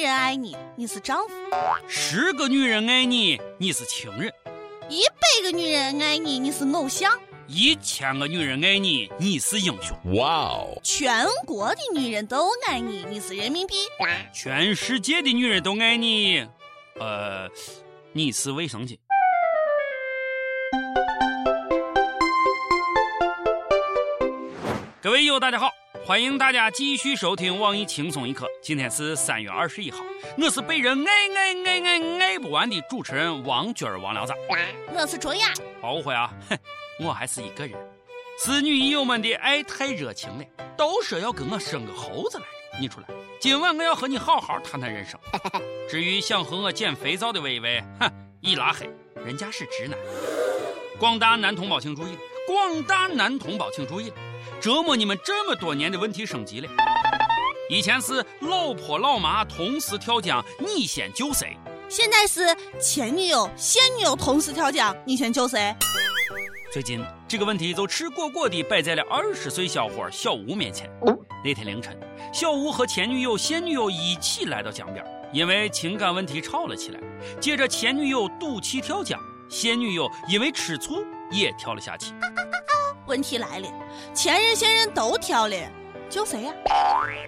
人爱你，你是丈夫；十个女人爱你，你是情人；一百个女人爱你，你是偶像；一千个女人爱你，你是英雄。哇哦！全国的女人都爱你，你是人民币；全世界的女人都爱你，呃，你是卫生巾。各位友，大家好。欢迎大家继续收听网易轻松一刻。今天是三月二十一号，我是被人爱爱爱爱爱不完的主持人王军儿王聊子。我是卓雅。误会啊，哼，我还是一个人。是女友们的爱太热情了，都说要跟我生个猴子来着。你出来，今晚我要和你好好谈谈人生。至于想和我捡肥皂的微微，哼，一拉黑，人家是直男。广大男同胞请注意，广大男同胞请注意。折磨你们这么多年的问题升级了，以前是老婆老妈同时跳江，你先救谁？现在是前女友现女友同时跳江，你先救谁？最近这个问题就赤果果地摆在了二十岁小伙小吴面前。那天凌晨，小吴和前女友现女友一起来到江边，因为情感问题吵了起来。接着前女友赌气跳江，现女友因为吃醋也跳了下去。问题来了，前任现任都挑了，救谁呀？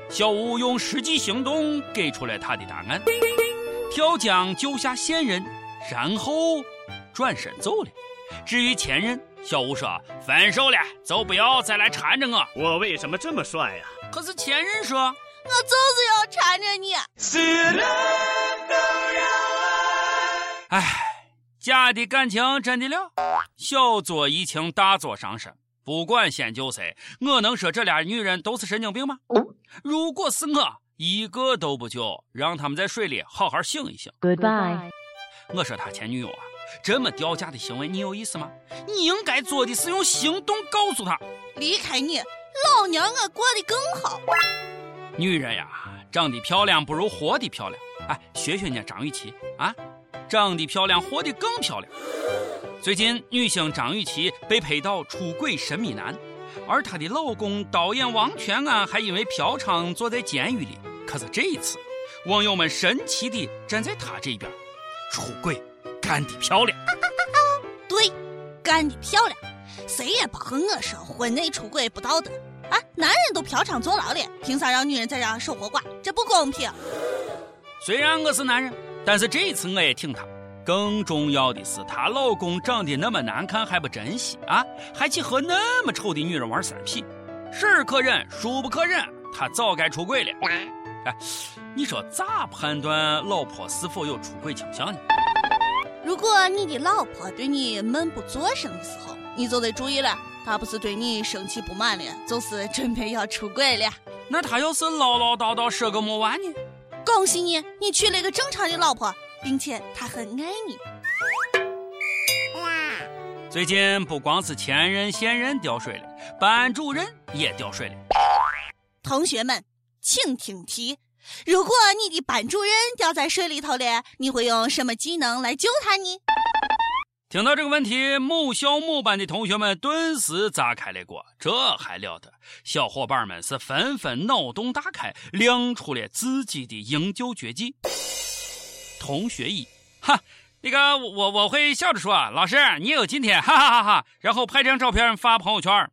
小吴用实际行动给出了他的答案：跳江救下现任，然后转身走了。至于前任，小吴说分手了，就不要再来缠着我。我为什么这么帅呀？可是前任说，我就是要缠着你。死了都要爱。哎，假的感情真的了，小作怡情，大作伤身。不管先救谁，我能说这俩女人都是神经病吗？如果是我，一个都不救，让他们在水里好好醒一醒。Goodbye。我说他前女友啊，这么掉价的行为，你有意思吗？你应该做的是用行动告诉他，离开你，老娘我过得更好。女人呀，长得漂亮不如活得漂亮。哎，学学人家张雨绮啊，长得漂亮，活得更漂亮。最近，女星张雨绮被拍到出轨神秘男，而她的老公导演王全安还因为嫖娼坐在监狱里。可是这一次，网友们神奇地站在他这边，出轨干得漂亮。对，干得漂亮。谁也不和我说婚内出轨不道德啊！男人都嫖娼坐牢了，凭啥让女人在这守活寡？这不公平。虽然我是男人，但是这一次我也挺他。更重要的是，她老公长得那么难看还不珍惜啊，还去和那么丑的女人玩三 P，是可忍，孰不可忍？他早该出轨了。哎，你说咋判断老婆是否有出轨倾向呢？如果你的老婆对你闷不作声的时候，你就得注意了，她不是对你生气不满了，就是准备要出轨了。那她要是唠唠叨叨说个没完呢？恭喜你，你娶了一个正常的老婆。并且他很爱你。最近不光是前任、现任掉水了，班主任也掉水了。同学们，请听题：如果你的班主任掉在水里头了，你会用什么技能来救他呢？听到这个问题，某校某班的同学们顿时炸开了锅，这还了得！小伙伴们是纷纷脑洞大开，亮出了自己的营救绝技。同学一，哈，那个我我会笑着说，老师你也有今天，哈哈哈哈，然后拍张照片发朋友圈。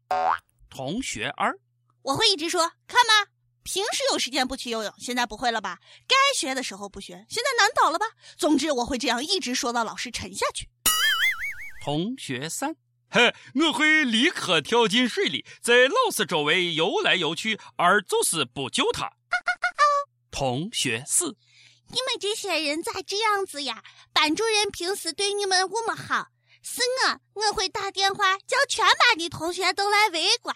同学二，我会一直说，看吧，平时有时间不去游泳，现在不会了吧？该学的时候不学，现在难倒了吧？总之我会这样一直说到老师沉下去。同学三，嘿，我会立刻跳进水里，在老师周围游来游去，而就是不救他。同学四。你们这些人咋这样子呀？班主任平时对你们那么好，是我，我会打电话叫全班的同学都来围观。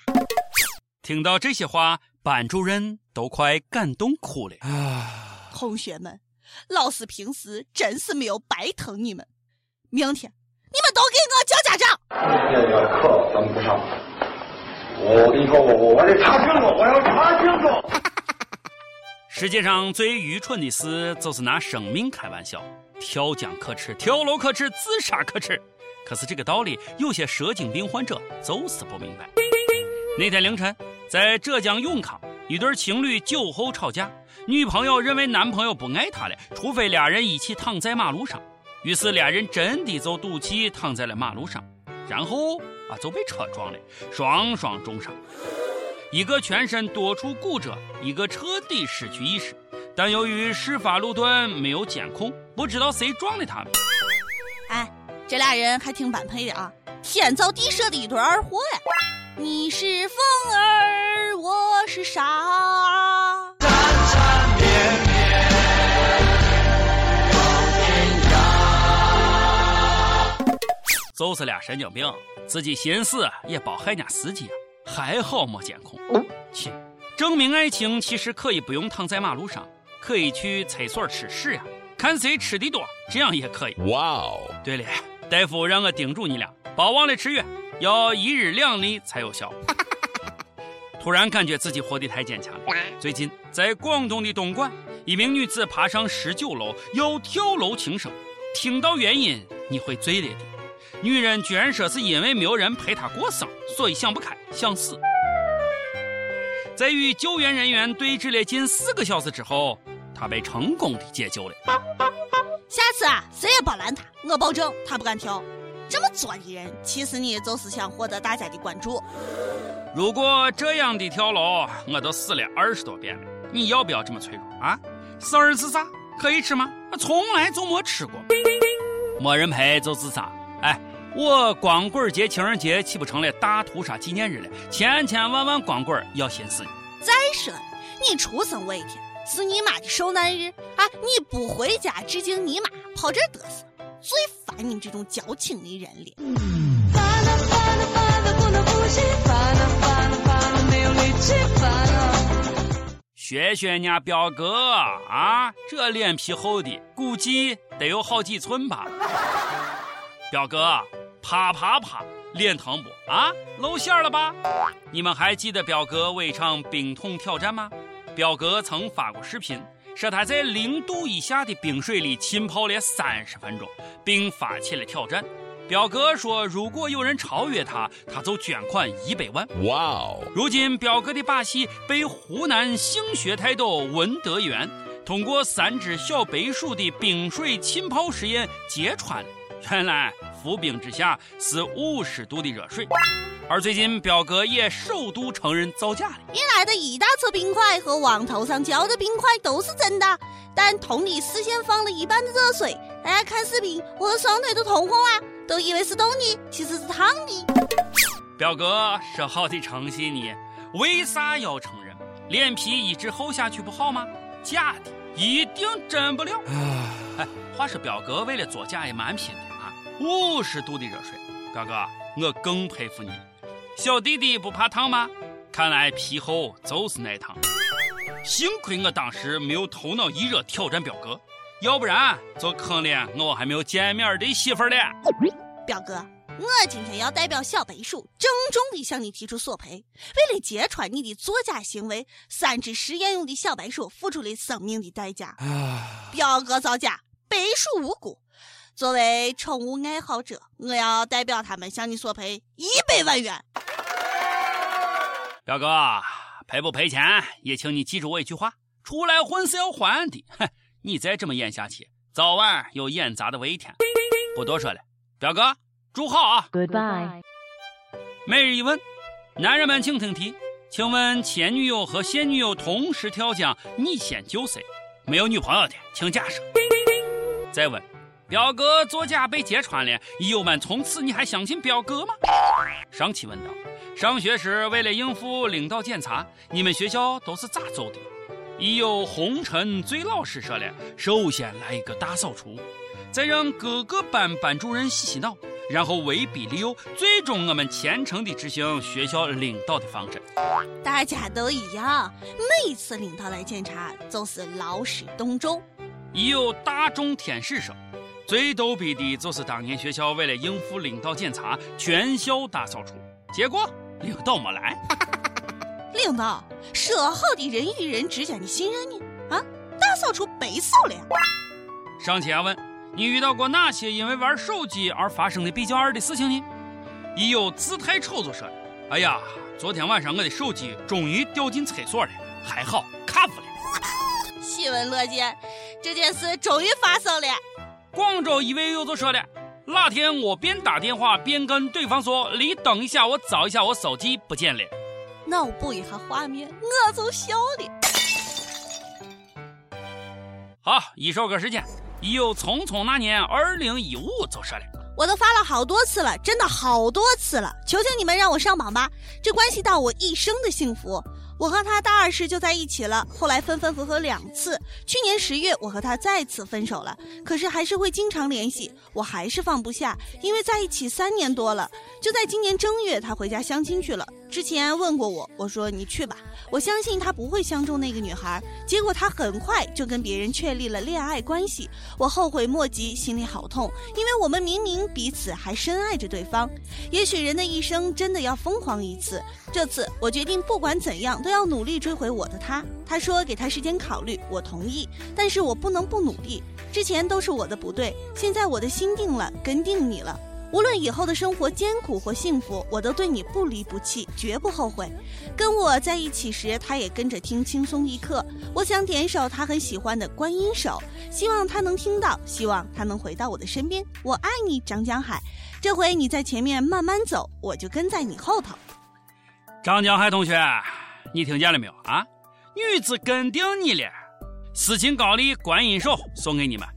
听到这些话，班主任都快感动哭了。啊！同学们，老师平时真是没有白疼你们。明天你们都给我叫家长。今天的课怎么不上？我跟你说，我我我得查清楚，我要查清楚。世界上最愚蠢的事就是拿生命开玩笑，跳江可耻，跳楼可耻，自杀可耻。可是这个道理，有些蛇精病患者就是不明白。那天凌晨，在浙江永康，一对情侣酒后吵架，女朋友认为男朋友不爱她了，除非俩人一起躺在马路上。于是俩人真的就赌气躺在了马路上，然后啊就被车撞了，双双重伤。一个全身多处骨折，一个彻底失去意识。但由于事发路段没有监控，不知道谁撞的他们。哎，这俩人还挺般配的啊，天造地设的一对二货呀！你是风儿，我是沙。缠缠绵绵，就是俩神经病，自己寻死也包害人家司机啊！还好没监控。切，证明爱情其实可以不用躺在马路上，可以去厕所吃屎呀，看谁吃的多，这样也可以。哇哦！对了，大夫让我叮嘱你俩，别忘了吃药，要一日两粒才有效。突然感觉自己活得太坚强了。最近在广东的东莞，一名女子爬上十九楼要跳楼轻生，听到原因你会醉了的。女人居然说是因为没有人陪她过生，所以想不开想死。在与救援人员对峙了近四个小时之后，她被成功的解救了。下次啊，谁也别拦她，我保证她不敢跳。这么作的人，其实你就是想获得大家的关注。如果这样的跳楼，我都死了二十多遍了。你要不要这么脆弱啊？死儿是啥？可以吃吗？从来就没吃过。没人陪就自杀。哎，我光棍节、情人节岂不成了大屠杀纪念日了？千千万万光棍要寻死你。再说，你出生那一天是你妈的受难日啊！你不回家致敬你妈，跑这嘚瑟，最烦你们这种矫情的人了。学学人家表哥啊，这脸皮厚的，估计得有好几寸吧。表哥，啪啪啪，脸疼不啊？露馅了吧？你们还记得表哥为唱冰桶挑战吗？表哥曾发过视频，说他在零度以下的冰水里浸泡了三十分钟，并发起了挑战。表哥说：“如果有人超越他，他就捐款一百万。”哇哦！如今表哥的把戏被湖南性学泰斗文德元通过三只小白鼠的冰水浸泡实验揭穿了。原来浮冰之下是五十度的热水。而最近表哥也首度承认造假了。你来的一大撮冰块和网头上浇的冰块都是真的，但桶里事先放了一半的热水。大家看视频，我的双腿都通红了。都以为是冻的，其实是烫的。表哥说好的诚信呢？为啥要承认？脸皮一直厚下去不好吗？假的，一定真不了。哎，话说表哥为了作假也蛮拼的啊！五十度的热水，表哥，我更佩服你。小弟弟不怕烫吗？看来皮厚就是耐烫。幸亏我当时没有头脑一热挑战表哥。要不然就坑了我还没有见面的媳妇了。表哥，我今天要代表小白鼠郑重地向你提出索赔。为了揭穿你的作假行为，三只实验用的小白鼠付出了生命的代价。表哥造假，白鼠无辜。作为宠物爱好者，我要代表他们向你索赔一百万元。表哥，赔不赔钱也请你记住我一句话：出来混是要还的。哼。你再这么演下去，早晚有演砸的一天。不多说了，表哥，祝好啊！Goodbye。每日一问，男人们请听题：请问前女友和现女友同时跳江，你先救谁？没有女朋友的，请假设。再问，表哥作假被揭穿了，友友们从此你还相信表哥吗？上期问道：上学时为了应付领导检查，你们学校都是咋走的？已有红尘最老实说了，首先来一个大扫除，再让各个班班主任洗洗脑，然后威逼利诱，最终我们虔诚地执行学校领导的方针。大家都一样，每次领导来检查，就是劳师动众。已有大众天使说，最逗逼的就是当年学校为了应付领导检查，全校大扫除，结果领导没来。领导，说好的人与人之间的信任呢？啊，大扫除白扫了呀。上期问你遇到过哪些因为玩手机而发生的比较二的事情呢？一有姿态丑就说：“哎呀，昨天晚上我的手机终于掉进厕所了，还好卡住了。喜闻乐见，这件事终于发生了。广州一位友就说了，那天我边打电话边跟对方说：“你等一下，我找一下我手机不见了。”脑补一下画面，我就笑了。好，一首歌时间，又匆匆那年二零一五就说了。我都发了好多次了，真的好多次了，求求你们让我上榜吧，这关系到我一生的幸福。我和他大二时就在一起了，后来分分合合两次。去年十月，我和他再次分手了，可是还是会经常联系。我还是放不下，因为在一起三年多了。就在今年正月，他回家相亲去了。之前问过我，我说你去吧，我相信他不会相中那个女孩。结果他很快就跟别人确立了恋爱关系，我后悔莫及，心里好痛，因为我们明明彼此还深爱着对方。也许人的一生真的要疯狂一次，这次我决定不管怎样都要努力追回我的他。他说给他时间考虑，我同意，但是我不能不努力。之前都是我的不对，现在我的心定了，跟定你了。无论以后的生活艰苦或幸福，我都对你不离不弃，绝不后悔。跟我在一起时，他也跟着听轻松一刻。我想点首他很喜欢的《观音手》，希望他能听到，希望他能回到我的身边。我爱你，张江海。这回你在前面慢慢走，我就跟在你后头。张江海同学，你听见了没有啊？女子跟定你了，斯琴高丽《观音手》送给你们。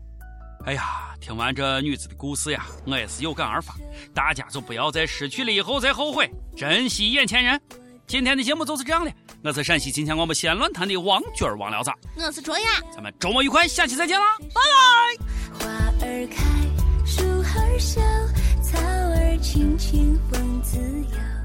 哎呀，听完这女子的故事呀，我也是有感而发。大家就不要在失去了以后再后悔，珍惜眼前人。今天的节目就是这样的，我是陕西秦腔广播西安论坛的王军王聊子，我是卓雅，咱们周末愉快，下期再见啦，拜拜。花儿开，树儿笑，草儿青青，风自由。